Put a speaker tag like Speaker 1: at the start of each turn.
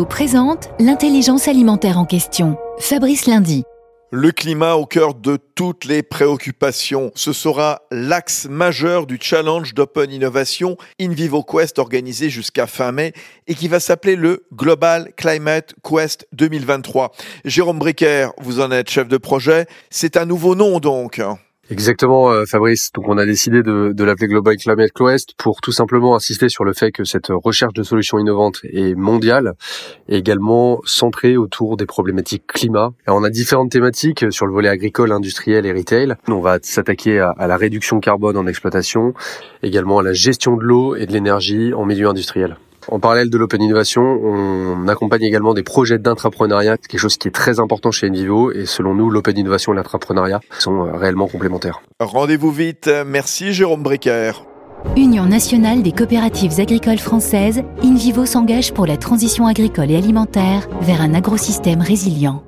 Speaker 1: Présente l'intelligence alimentaire en question. Fabrice Lundi.
Speaker 2: Le climat au cœur de toutes les préoccupations. Ce sera l'axe majeur du challenge d'Open Innovation InVivo Quest organisé jusqu'à fin mai et qui va s'appeler le Global Climate Quest 2023. Jérôme Bricker, vous en êtes chef de projet. C'est un nouveau nom donc.
Speaker 3: Exactement, euh, Fabrice. Donc, on a décidé de, de l'appeler Global Climate Quest pour tout simplement insister sur le fait que cette recherche de solutions innovantes est mondiale et également centrée autour des problématiques climat. Et on a différentes thématiques sur le volet agricole, industriel et retail. On va s'attaquer à, à la réduction carbone en exploitation, également à la gestion de l'eau et de l'énergie en milieu industriel. En parallèle de l'open innovation, on accompagne également des projets d'intrapreneuriat, quelque chose qui est très important chez Envivo et selon nous, l'open innovation et l'intrapreneuriat sont euh, réellement complémentaires.
Speaker 2: Rendez-vous vite. Merci Jérôme Bricker.
Speaker 1: Union nationale des coopératives agricoles françaises, InVivo s'engage pour la transition agricole et alimentaire vers un agrosystème résilient.